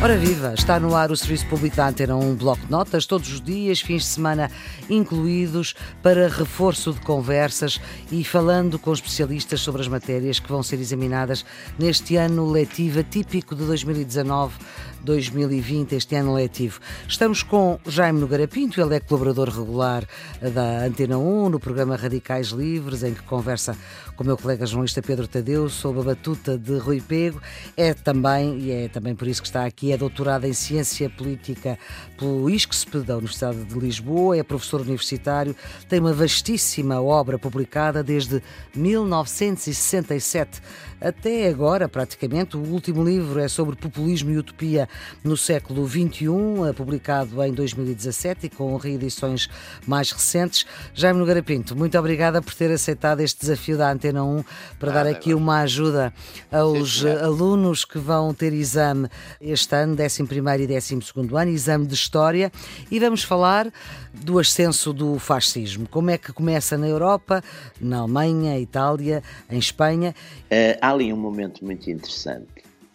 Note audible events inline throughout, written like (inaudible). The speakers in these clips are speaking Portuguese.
Ora viva, está no ar o Serviço Público da Antena, um bloco de notas todos os dias, fins de semana incluídos, para reforço de conversas e falando com especialistas sobre as matérias que vão ser examinadas neste ano letivo típico de 2019 2020, este ano letivo. Estamos com Jaime Nogueira Pinto, ele é colaborador regular da Antena 1 no programa Radicais Livres, em que conversa com o meu colega jornalista Pedro Tadeu sob a batuta de Rui Pego. É também, e é também por isso que está aqui, é doutorado em Ciência Política pelo ISCSP da Universidade de Lisboa, é professor universitário, tem uma vastíssima obra publicada desde 1967 até agora, praticamente. O último livro é sobre populismo e utopia no século XXI, publicado em 2017 e com reedições mais recentes. Jaime Nogueira Pinto, muito obrigada por ter aceitado este desafio da Antena 1 para ah, dar aqui uma ajuda aos Sim, alunos que vão ter exame este ano, 11 e 12 ano, exame de História, e vamos falar do ascenso do fascismo. Como é que começa na Europa, na Alemanha, Itália, em Espanha? Uh, há ali um momento muito interessante,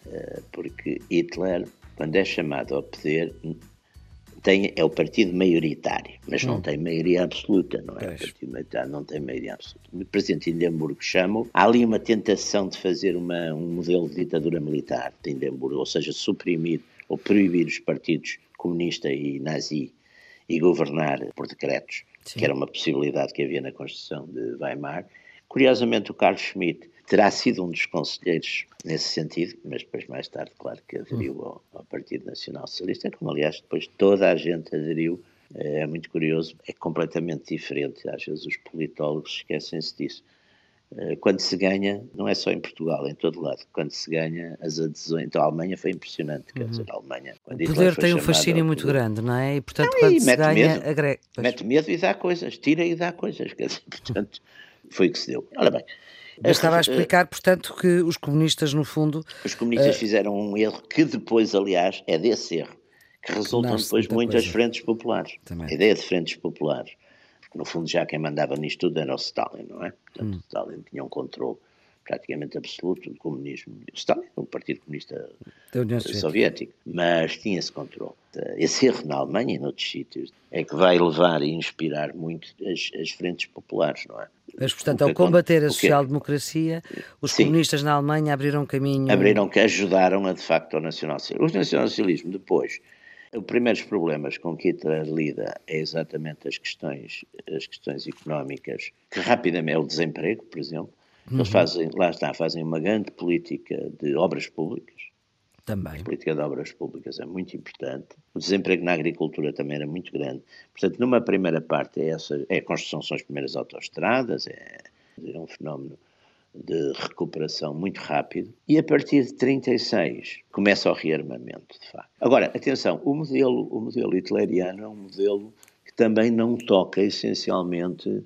uh, porque Hitler, quando é chamado ao poder, tem, é o partido maioritário, mas hum. não tem maioria absoluta, não é? O partido maioritário não tem maioria absoluta. O presidente de Indemburgo chama Há ali uma tentação de fazer uma, um modelo de ditadura militar de Indemburgo, ou seja, suprimir ou proibir os partidos comunista e nazi e governar por decretos, Sim. que era uma possibilidade que havia na Constituição de Weimar. Curiosamente, o Carlos Schmitt terá sido um dos conselheiros nesse sentido, mas depois, mais tarde, claro que aderiu ao, ao Partido Nacional Socialista, como aliás depois toda a gente aderiu. É muito curioso, é completamente diferente. Às vezes os politólogos esquecem-se disso. Eh, quando se ganha, não é só em Portugal, é em todo lado, quando se ganha as adesões. Então a Alemanha foi impressionante, quer uhum. dizer, a Alemanha. o poder tem um fascínio muito grande, não é? E portanto, não, quando e se ganha. Medo, agre... Mete medo e dá coisas, tira e dá coisas, quer dizer, (laughs) portanto, foi o que se deu. Ora bem. Eu estava a explicar, portanto, que os comunistas, no fundo. Os comunistas uh... fizeram um erro que depois, aliás, é desse erro que resultam depois muitas coisa. frentes populares. Também. A ideia de frentes populares no fundo já quem mandava nisto tudo era o Stalin, não é? Portanto, hum. Stalin tinha um controle praticamente absoluto do comunismo. O Stalin, o Partido Comunista Soviético, mas tinha esse controle. Esse erro na Alemanha e noutros sítios é que vai levar e inspirar muito as, as frentes populares, não é? Mas, portanto, ao combater a social-democracia, os Sim. comunistas na Alemanha abriram caminho. Abriram que ajudaram a, de facto, ao nacionalsocialismo. O nacionalsocialismo depois os primeiros problemas com que Hitler lida é exatamente as questões, as questões económicas, que rapidamente é o desemprego, por exemplo. Uhum. Eles fazem, lá está, fazem uma grande política de obras públicas. Também. A política de obras públicas é muito importante. O desemprego na agricultura também era muito grande. Portanto, numa primeira parte é, essa, é a construção são as primeiras autoestradas, é, é um fenómeno de recuperação muito rápido e a partir de 36 começa o rearmamento, de facto. Agora, atenção, o modelo, o modelo hitleriano é um modelo que também não toca essencialmente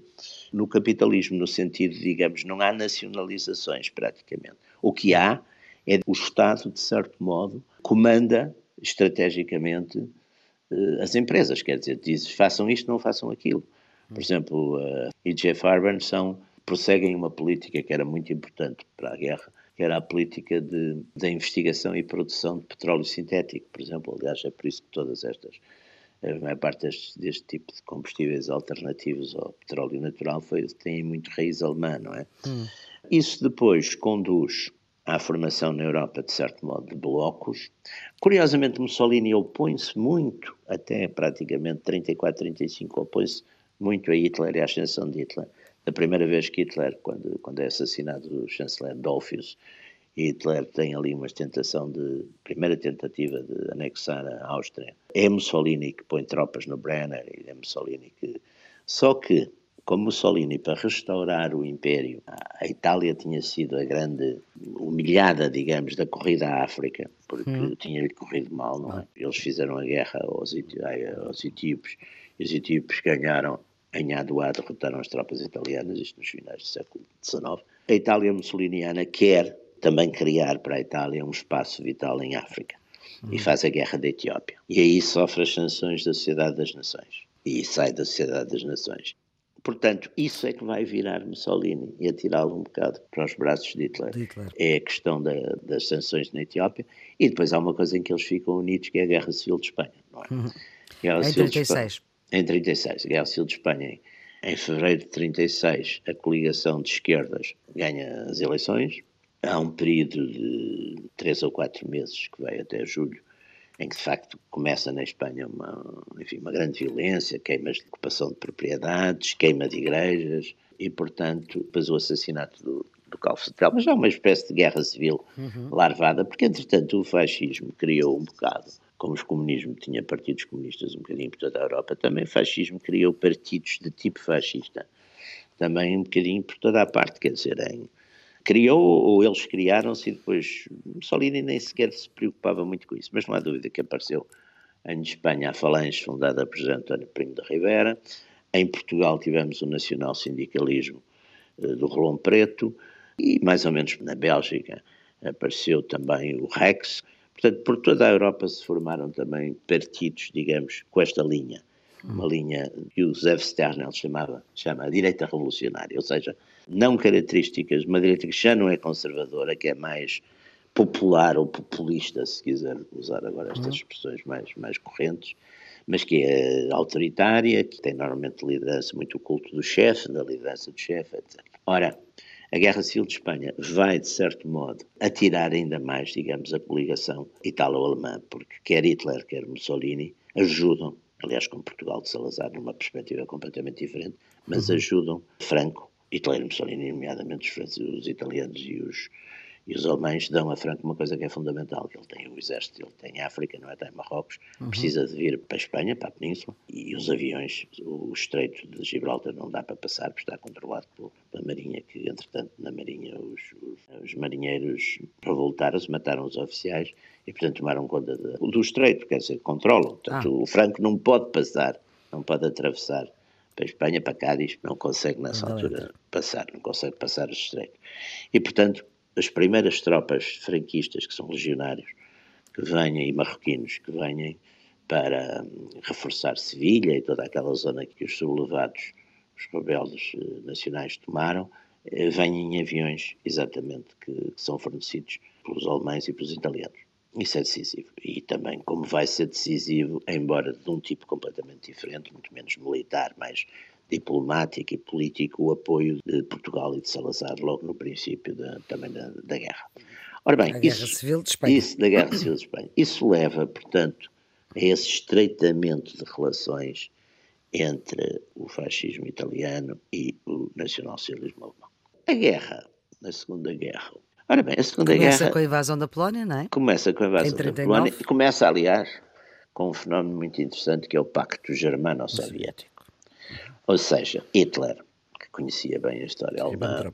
no capitalismo, no sentido, digamos, não há nacionalizações praticamente. O que há é o Estado, de certo modo, comanda estrategicamente uh, as empresas, quer dizer, diz façam isto, não façam aquilo. Por exemplo, a uh, E.J. Farben são prosseguem uma política que era muito importante para a guerra, que era a política de, de investigação e produção de petróleo sintético, por exemplo. Aliás, é por isso que todas estas, a maior parte deste, deste tipo de combustíveis alternativos ao petróleo natural foi, tem muito raiz alemã, não é? Hum. Isso depois conduz à formação na Europa, de certo modo, de blocos. Curiosamente, Mussolini opõe-se muito, até praticamente 34, 35, opõe-se muito a Hitler e à ascensão de Hitler da primeira vez que Hitler, quando, quando é assassinado o chanceler Dolphus, Hitler tem ali uma tentação de, primeira tentativa de anexar a Áustria. É Mussolini que põe tropas no Brenner, e é Mussolini que... Só que, como Mussolini, para restaurar o Império, a Itália tinha sido a grande humilhada, digamos, da corrida à África, porque hum. tinha-lhe corrido mal, não é? Eles fizeram a guerra aos, aos etíopes, e os etíopes ganharam em Aduá derrotaram as tropas italianas, isto nos finais do século XIX. A Itália mussoliniana quer também criar para a Itália um espaço vital em África uhum. e faz a guerra da Etiópia. E aí sofre as sanções da Sociedade das Nações e sai da Sociedade das Nações. Portanto, isso é que vai virar Mussolini e atirá-lo um bocado para os braços de Hitler. de Hitler. É a questão da, das sanções na Etiópia e depois há uma coisa em que eles ficam unidos que é a Guerra Civil de Espanha. Não é? Uhum. Guerra Em Civil de 36. Espanha. Em 36, a Guerra Civil de Espanha. Em, em fevereiro de 36, a coligação de esquerdas ganha as eleições. Há um período de três ou quatro meses, que vai até julho, em que de facto começa na Espanha uma, enfim, uma grande violência, queimas de ocupação de propriedades, queima de igrejas e, portanto, depois o assassinato do, do Calvo Central. Mas há uma espécie de guerra civil larvada, porque entretanto o fascismo criou um bocado, como o comunismo tinha partidos comunistas um bocadinho por toda a Europa, também o fascismo criou partidos de tipo fascista, também um bocadinho por toda a parte, quer dizer, em, criou ou eles criaram-se e depois Mussolini nem sequer se preocupava muito com isso, mas não há dúvida que apareceu em Espanha a Falange, fundada por José António Primo de Rivera, em Portugal tivemos o nacional sindicalismo eh, do Rolão Preto e mais ou menos na Bélgica apareceu também o Rex. Portanto, por toda a Europa se formaram também partidos, digamos, com esta linha. Uma linha que o José Sternel chamava, chama a direita revolucionária, ou seja, não características, uma direita que já não é conservadora, que é mais popular ou populista, se quiser usar agora estas expressões mais, mais correntes, mas que é autoritária, que tem normalmente liderança, muito o culto do chefe, da liderança do chefe, etc. Ora, a Guerra Civil de Espanha vai, de certo modo, atirar ainda mais, digamos, a coligação italo-alemã, porque quer Hitler, quer Mussolini ajudam, aliás, com Portugal de Salazar, numa perspectiva completamente diferente, mas ajudam Franco, Hitler e Mussolini, nomeadamente os, franceses, os italianos e os, e os alemães dão a Franco uma coisa que é fundamental, que ele tem o exército, ele tem África, não é? Tem Marrocos, precisa de vir para a Espanha, para a Península, e os aviões, o estreito de Gibraltar não dá para passar, porque está controlado pela Marinha, que entretanto na Marinha os, os, os marinheiros revoltaram-se, mataram os oficiais e portanto tomaram conta de- do estreito, quer dizer, controlam. Portanto o Franco não pode passar, não pode atravessar para a Espanha, para Cádiz, não consegue nessa Não altura passar, não consegue passar o estreito. E portanto as primeiras tropas franquistas, que são legionários, que venham, e marroquinos, que venham para hum, reforçar Sevilha e toda aquela zona que os sublevados, os rebeldes eh, nacionais tomaram, eh, vêm em aviões, exatamente, que, que são fornecidos pelos alemães e pelos italianos. Isso é decisivo. E também, como vai ser decisivo, embora de um tipo completamente diferente, muito menos militar, mais diplomático e político, o apoio de Portugal e de Salazar logo no princípio da, também da, da guerra. Ora bem, A isso, Civil de Espanha. isso da Guerra Civil de Espanha. Isso leva, portanto, a esse estreitamento de relações entre o fascismo italiano e o nacionalsocialismo alemão. A guerra, a Segunda Guerra. Ora bem, a Segunda Começa Guerra com a invasão da Polónia, não é? começa com a invasão da 39. Polónia e começa, aliás, com um fenómeno muito interessante que é o Pacto Germano-Soviético. Ou seja, Hitler, que conhecia bem a história alemã,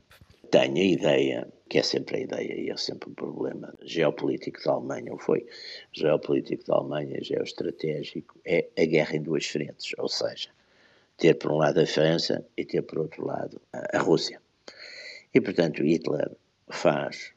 tem a ideia, que é sempre a ideia e é sempre um problema geopolítico da Alemanha, ou foi geopolítico da Alemanha, geoestratégico, é a guerra em duas frentes, ou seja, ter por um lado a França e ter por outro lado a, a Rússia. E, portanto, Hitler faz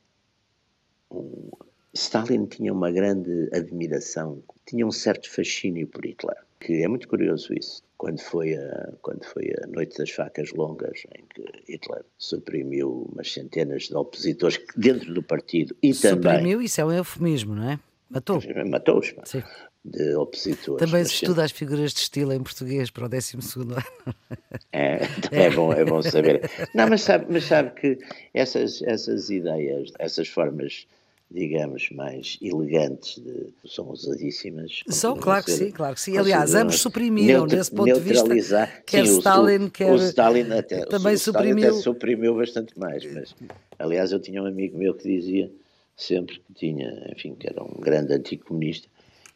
um... Stalin tinha uma grande admiração, tinha um certo fascínio por Hitler, que é muito curioso isso. Quando foi a, quando foi a Noite das Facas Longas, em que Hitler suprimiu umas centenas de opositores (laughs) dentro do partido e também Suprimiu, isso é um eufemismo, não é? Matou. matou-os de opositores. Também se estuda as figuras de estilo em português para o 12 ano. É, é, bom, é bom saber. Não, mas sabe, mas sabe que essas, essas ideias, essas formas, digamos, mais elegantes de, são usadíssimas. São, claro que sim, claro que sim. Aliás, ambos suprimiram, neutra- desse ponto de vista, quer Sim, Stalin, o, quer- O Stalin até, também o Stalin até suprimiu- suprimiu bastante mais, mas, aliás, eu tinha um amigo meu que dizia sempre que tinha, enfim, que era um grande anticomunista,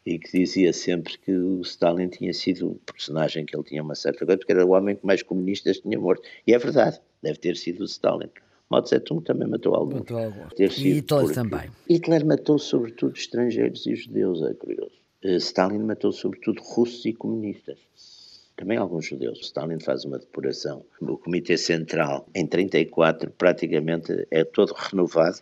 e que dizia sempre que o Stalin tinha sido um personagem que ele tinha uma certa coisa, porque era o homem que mais comunistas tinha morto. E é verdade, deve ter sido o Stalin. Mao Tse-tung também matou alguns. Matou alguns. E Hitler também. Hitler matou sobretudo estrangeiros e judeus, é curioso. Eh, Stalin matou sobretudo russos e comunistas. Também alguns judeus. Stalin faz uma depuração. O Comitê Central, em 34, praticamente é todo renovado.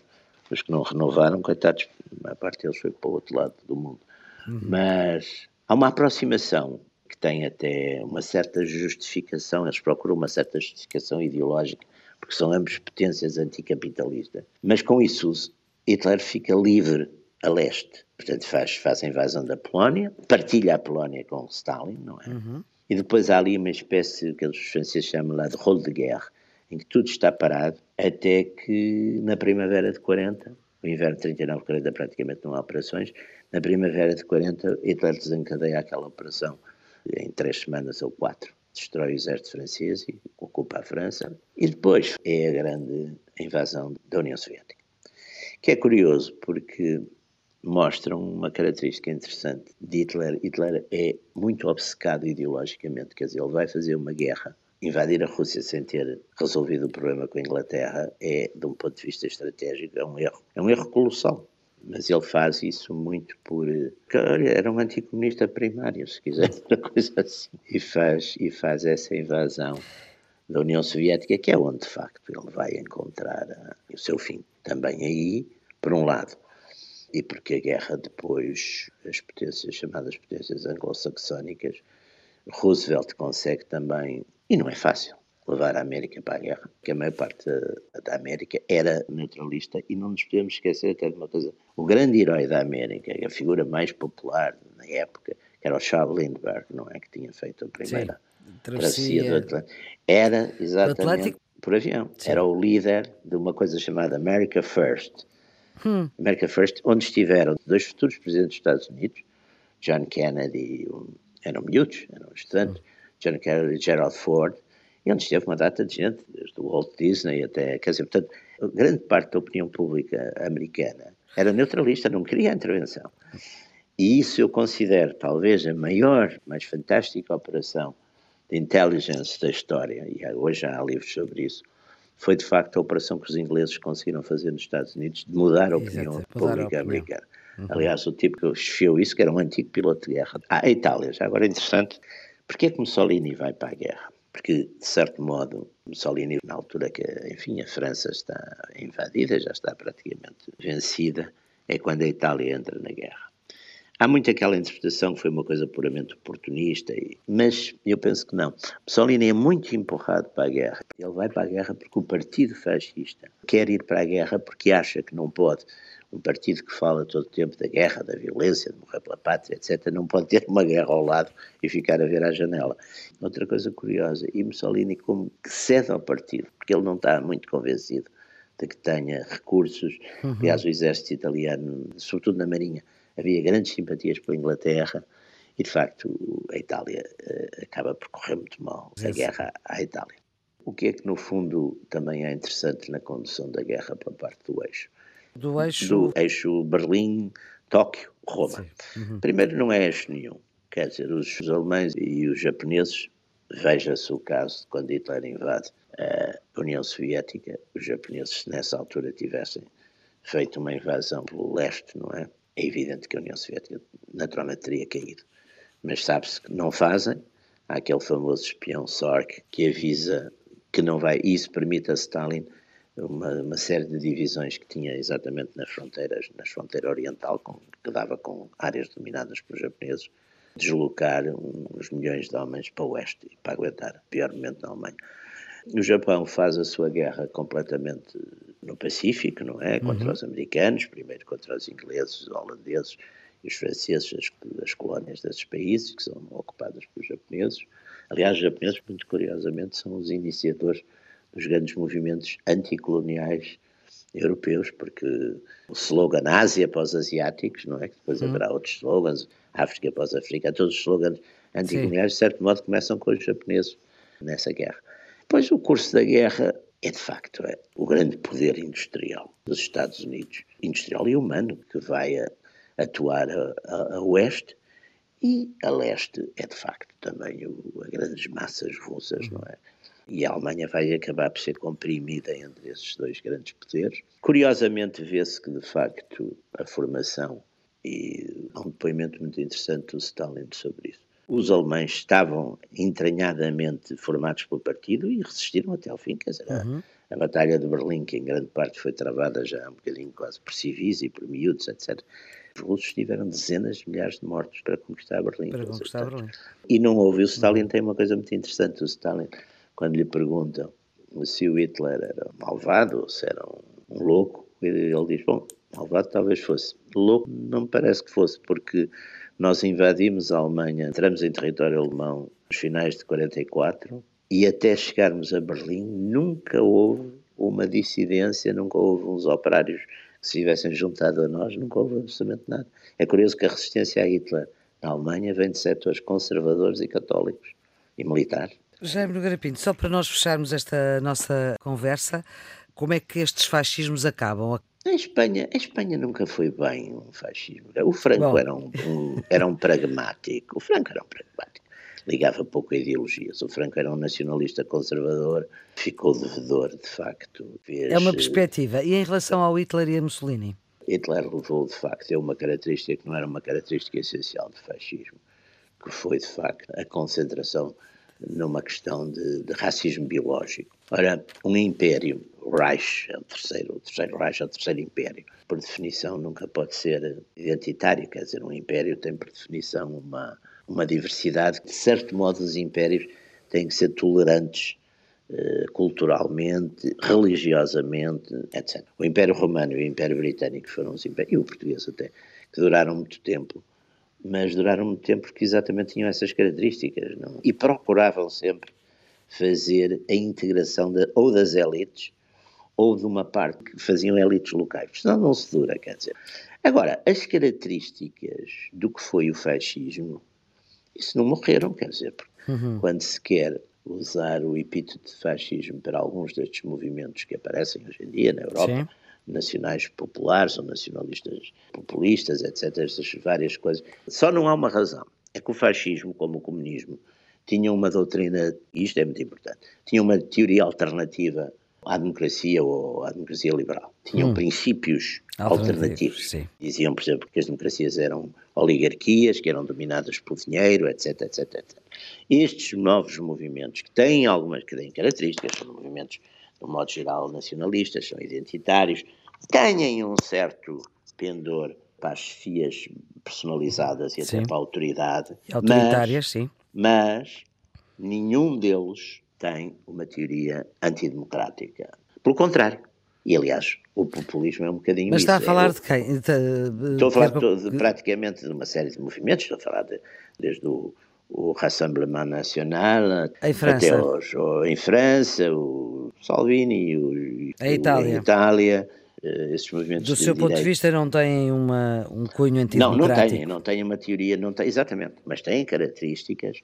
Os que não renovaram, coitados, a parte deles foi para o outro lado do mundo. Mas há uma aproximação que tem até uma certa justificação, eles procuram uma certa justificação ideológica, porque são ambos potências anticapitalistas. Mas com isso, Hitler fica livre a leste. Portanto, faz, faz a invasão da Polónia, partilha a Polónia com Stalin, não é? Uhum. E depois há ali uma espécie que os franceses chamam lá de rolo de guerra, em que tudo está parado, até que na primavera de 40, o inverno de 39, 40 praticamente não há operações, na primavera de 40 Hitler desencadeia aquela operação em três semanas ou quatro. Destrói o exército francês e ocupa a França. E depois é a grande invasão da União Soviética. Que é curioso porque mostra uma característica interessante de Hitler. Hitler é muito obcecado ideologicamente, quer dizer, ele vai fazer uma guerra invadir a Rússia sem ter resolvido o problema com a Inglaterra é, de um ponto de vista estratégico, é um erro. É um erro colossal. Mas ele faz isso muito por. Olha, era um anticomunista primário, se quiser, (laughs) uma coisa assim. E faz, e faz essa invasão da União Soviética, que é onde, de facto, ele vai encontrar uh, o seu fim. Também aí, por um lado, e porque a guerra depois, as potências chamadas potências anglo-saxónicas, Roosevelt consegue também e não é fácil levar a América para a guerra, porque a maior parte da América era neutralista e não nos podemos esquecer até de uma coisa. O grande herói da América, a figura mais popular na época, que era o Charles Lindbergh, não é? Que tinha feito a primeira Sim, travessia do Atlântico. Era exatamente por avião. Sim. Era o líder de uma coisa chamada America First. Hum. America First, onde estiveram dois futuros presidentes dos Estados Unidos, John Kennedy, um, eram miúdos, eram estudantes, hum John Kerry e Gerald Ford, e onde esteve uma data de gente, desde o Walt Disney até, quer dizer, portanto, grande parte da opinião pública americana era neutralista, não queria a intervenção. E isso eu considero talvez a maior, mais fantástica operação de intelligence da história, e hoje já há livros sobre isso, foi de facto a operação que os ingleses conseguiram fazer nos Estados Unidos de mudar a opinião Exato, pública a opinião. americana. Uhum. Aliás, o tipo que esfiou isso, que era um antigo piloto de guerra. Ah, a Itália, já agora é interessante, Porquê que Mussolini vai para a guerra? Porque, de certo modo, Mussolini, na altura que, enfim, a França está invadida, já está praticamente vencida, é quando a Itália entra na guerra. Há muito aquela interpretação que foi uma coisa puramente oportunista, mas eu penso que não. Mussolini é muito empurrado para a guerra. Ele vai para a guerra porque o partido fascista quer ir para a guerra porque acha que não pode um partido que fala todo o tempo da guerra, da violência, de morrer pela pátria, etc., não pode ter uma guerra ao lado e ficar a ver à janela. Outra coisa curiosa, e Mussolini como que cede ao partido, porque ele não está muito convencido de que tenha recursos. Uhum. Aliás, o exército italiano, sobretudo na Marinha, havia grandes simpatias pela Inglaterra e, de facto, a Itália uh, acaba por correr muito mal a guerra à Itália. O que é que, no fundo, também é interessante na condução da guerra pela parte do eixo? Do eixo, do eixo Berlim, Tóquio, Roma. Uhum. Primeiro, não é eixo nenhum. Quer dizer, os, os alemães e os japoneses, veja-se o caso de quando Hitler invade a União Soviética, os japoneses, nessa altura, tivessem feito uma invasão pelo leste, não é? É evidente que a União Soviética naturalmente teria caído. Mas sabe-se que não fazem. Há aquele famoso espião Sork que avisa que não vai. Isso permite a Stalin uma, uma, série de divisões que tinha exatamente nas fronteiras, nas fronteiras oriental, com, que dava com áreas dominadas pelos japoneses, deslocar uns milhões de homens para o oeste para aguentar pior momento na Alemanha. O Japão faz a sua guerra completamente no Pacífico, não é? Contra uhum. os americanos, primeiro contra os ingleses, os holandeses e os franceses, as, as colónias desses países que são ocupadas pelos japoneses. Aliás, os japoneses, muito curiosamente, são os iniciadores dos grandes movimentos anticoloniais europeus, porque o slogan Ásia para os asiáticos, não é? Que depois hum. haverá outros slogans, África para os africanos, todos os slogans anticoloniais, de certo modo, começam com os japoneses nessa guerra. Depois, o curso da guerra é, de facto, é o grande poder industrial dos Estados Unidos, industrial e humano, que vai a, atuar a, a, a oeste e a leste é, de facto, também o, a grandes massas russas, não é? E a Alemanha vai acabar por ser comprimida entre esses dois grandes poderes. Curiosamente, vê-se que, de facto, a formação, e há um depoimento muito interessante do Stalin sobre isso, os alemães estavam entranhadamente formados pelo partido e resistiram até ao fim, quer dizer, uhum. a, a, Batalha de Berlim, que em grande parte foi travada já um bocadinho quase por civis e por miúdos, etc., Os russos tiveram dezenas de milhares de mortos para conquistar Berlim. Para conquistar Berlim. E não houve. O Stalin tem uma coisa muito interessante. O Stalin, quando lhe perguntam se o Hitler era malvado ou se era um, um louco, ele diz: Bom, malvado talvez fosse. Louco não me parece que fosse, porque nós invadimos a Alemanha, entramos em território alemão nos finais de 44 e até chegarmos a Berlim nunca houve uma dissidência, nunca houve uns operários que se tivessem juntado a nós, nunca houve absolutamente nada. É curioso que a resistência a Hitler na Alemanha vem de setores conservadores e católicos e militares. Jaime Nogueira Pinto, só para nós fecharmos esta nossa conversa, como é que estes fascismos acabam? Em Espanha, a Espanha nunca foi bem um fascismo. O Franco era um, um, era um pragmático. O Franco era um pragmático. Ligava pouco a ideologias. O Franco era um nacionalista conservador, ficou devedor, de facto. Fez... É uma perspectiva. E em relação ao Hitler e a Mussolini? Hitler levou, de facto, é uma característica que não era uma característica essencial do fascismo, que foi, de facto, a concentração numa questão de, de racismo biológico. Ora, um império, o Reich, é o terceiro, o terceiro Reich é o terceiro império, por definição nunca pode ser identitário, quer dizer, um império tem por definição uma, uma diversidade, de certo modo os impérios têm que ser tolerantes eh, culturalmente, religiosamente, etc. O Império Romano e o Império Britânico foram os impérios, e o português até, que duraram muito tempo, mas duraram muito tempo porque exatamente tinham essas características, não? E procuravam sempre fazer a integração de, ou das elites ou de uma parte que faziam elites locais, senão não se dura, quer dizer. Agora, as características do que foi o fascismo, isso não morreram, quer dizer, uhum. quando se quer usar o epíteto de fascismo para alguns destes movimentos que aparecem hoje em dia na Europa, Sim nacionais populares ou nacionalistas populistas, etc., estas várias coisas. Só não há uma razão. É que o fascismo, como o comunismo, tinha uma doutrina, e isto é muito importante, tinha uma teoria alternativa à democracia ou à democracia liberal. Tinham hum. princípios alternativos. Sim. Diziam, por exemplo, que as democracias eram oligarquias, que eram dominadas por dinheiro, etc, etc, etc. Estes novos movimentos, que têm algumas que têm características, são movimentos de um modo geral, nacionalistas, são identitários, têm um certo pendor para as chefias personalizadas e sim. até para a autoridade. Autoritárias, mas, sim. Mas nenhum deles tem uma teoria antidemocrática. Pelo contrário. E, aliás, o populismo é um bocadinho Mas está isso. a falar é, de quem? De, estou a falar de, de, praticamente de uma série de movimentos, estou a falar de, desde o o Rassemblement National, até hoje, em França, o Salvini, o, a Itália. a Itália esses movimentos Do seu ponto de vista não têm uma, um cunho antidemocrático? Não, não têm, não têm uma teoria, não têm, exatamente, mas têm características,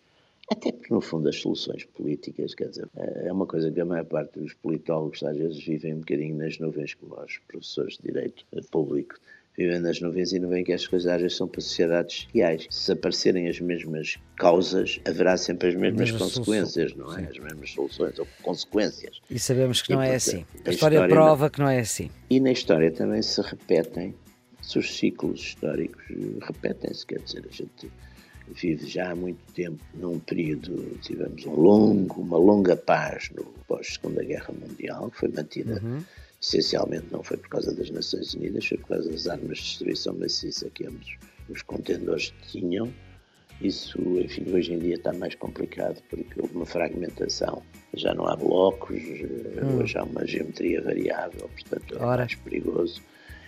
até porque no fundo as soluções políticas, quer dizer, é uma coisa que a maior parte dos politólogos às vezes vivem um bocadinho nas nuvens como os professores de Direito Público, vivem nas nuvens e não veem que as coisas às vezes são para sociedades reais. Se aparecerem as mesmas causas, haverá sempre as mesmas consequências, não é? Sim. As mesmas soluções ou consequências. E sabemos que e, não é assim. A, a história, história, prova não... que não é assim. E na história também se repetem, se os ciclos históricos repetem-se, quer dizer, a gente vive já há muito tempo num período, tivemos um longo, uma longa paz no pós-Segunda Guerra Mundial, que foi mantida uhum essencialmente não foi por causa das Nações Unidas, foi por causa das armas de destruição maciça que ambos os contendores tinham. Isso, enfim, hoje em dia está mais complicado porque houve uma fragmentação. Já não há blocos, hum. hoje há uma geometria variável, portanto é Ora. mais perigoso.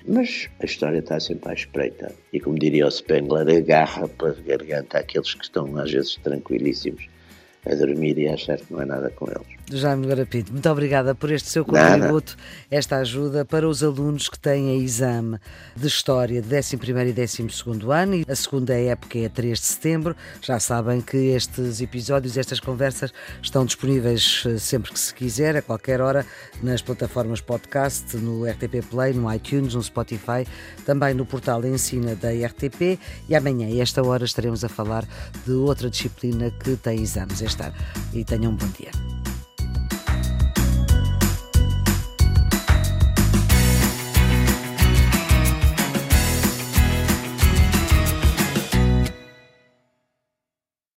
Mas a história está sempre à espreita. E como diria o Spengler, agarra pela garganta aqueles que estão às vezes tranquilíssimos a dormir e a achar que não é nada com eles. Jaime Nogueira Pinto, muito obrigada por este seu contributo, Nada. esta ajuda para os alunos que têm a exame de História de 11 e 12 ano e a segunda época é 3 de setembro. Já sabem que estes episódios, estas conversas estão disponíveis eh, sempre que se quiser, a qualquer hora, nas plataformas podcast, no RTP Play, no iTunes, no Spotify, também no portal Ensina da RTP e amanhã, a esta hora, estaremos a falar de outra disciplina que tem exames este ano. E tenham um bom dia.